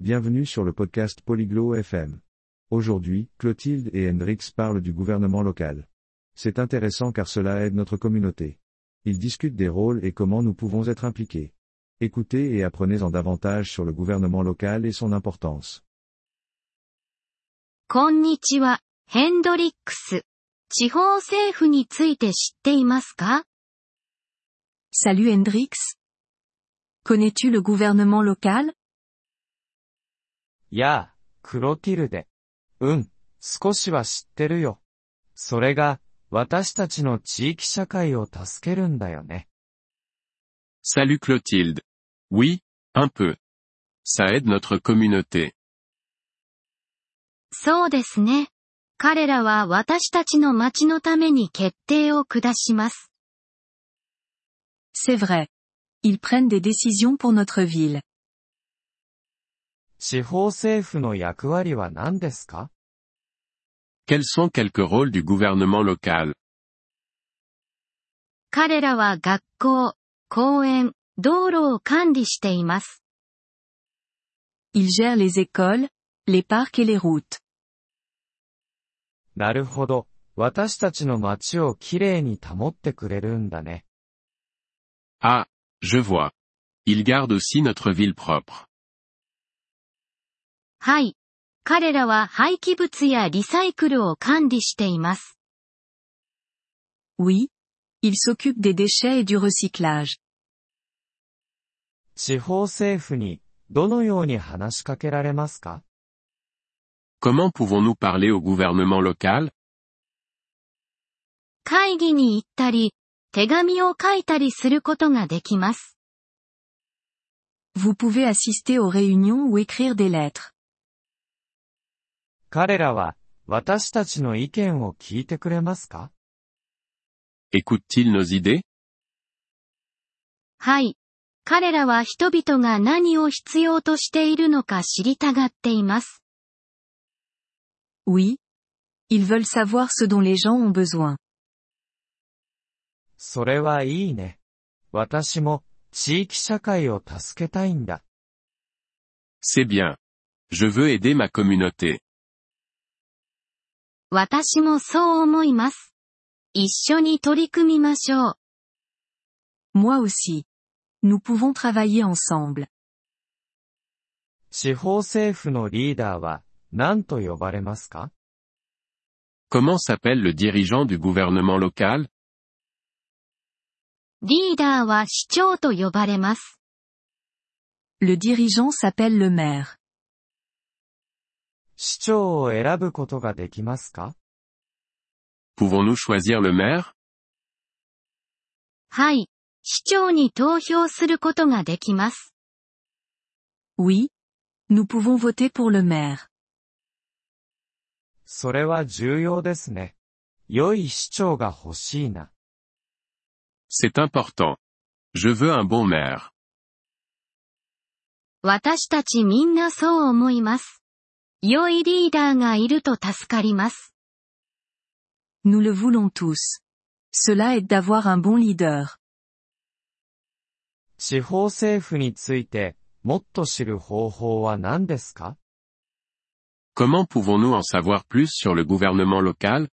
Bienvenue sur le podcast Polyglot FM. Aujourd'hui, Clotilde et Hendrix parlent du gouvernement local. C'est intéressant car cela aide notre communauté. Ils discutent des rôles et comment nous pouvons être impliqués. Écoutez et apprenez-en davantage sur le gouvernement local et son importance. こんにちは、ヘンドリックス。地方政府について知っていますか Salut Hendrix. Connais-tu le gouvernement local やあ、クロティルデ。うん、少しは知ってるよ。それが、私たちの地域社会を助けるんだよね。Salut Clotilde. Oui, un peu. Ça aide notre communauté. そうですね。彼らは私たちの町のために決定を下します。C'est vrai. Ils prennent des décisions pour notre ville. 地方政府の役割は何ですか Quels sont quelques rôles du gouvernement local 彼らは学校、公園、道路を管理しています。Ils gèrent les écoles, les parcs et les routes. なるほど。私たちの街をきれいに保ってくれるんだね。Ah, je vois. Ils gardent aussi notre ville propre. はい。彼らは廃棄物やリサイクルを管理しています。Oui. Ils s'occupent des déchets et du recyclage. 地方政府に、どのように話しかけられますか Comment pouvons-nous parler au gouvernement local 会議に行ったり、手紙を書いたりすることができます。Vous pouvez assister aux réunions ou écrire des lettres. 彼らは、私たちの意見を聞いてくれますか Écoutent-ils nos idées はい。彼らは人々が何を必要としているのか知りたがっています。Oui. Ils veulent savoir ce dont les gens ont besoin. それはいいね。私も、地域社会を助けたいんだ。C'est bien. Je veux aider ma communauté. 私もそう思います。一緒に取り組みましょう。 Moi aussi. Nous pouvons travailler ensemble. 地方政府のリーダーは、何と呼ばれますか Comment s'appelle le dirigeant du gouvernement local リーダーは市長と呼ばれます。 Le dirigeant s'appelle le maire. 市長を選ぶことができますか Pouvons-nous choisir le maire はい。市長に投票することができます。Oui. Nous pouvons voter pour le maire. それは重要ですね。良い市長が欲しいな。C'est important. Je veux un bon maire. 私たちみんなそう思います。良いリーダーがいると助かります。Nous le voulons tous. Cela aide d'avoir un bon leader. 地方政府について、もっと知る方法は何ですか Comment pouvons-nous en savoir plus sur le gouvernement local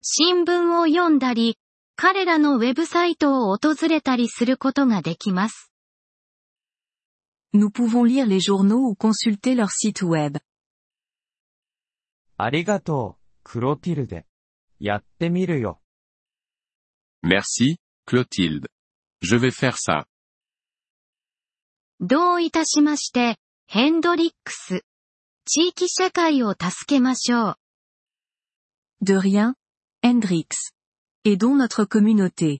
新聞を読んだり、彼らのウェブサイトを訪れたりすることができます。Nous pouvons lire les journaux ou consulter leur site web. ありがとう、クロティルデ。やってみるよ。 Merci, Clotilde. Je vais faire ça. どういたしまして、ヘンドリックス。地域社会を助けましょう。 De rien. Hendrix. Aidons notre communauté.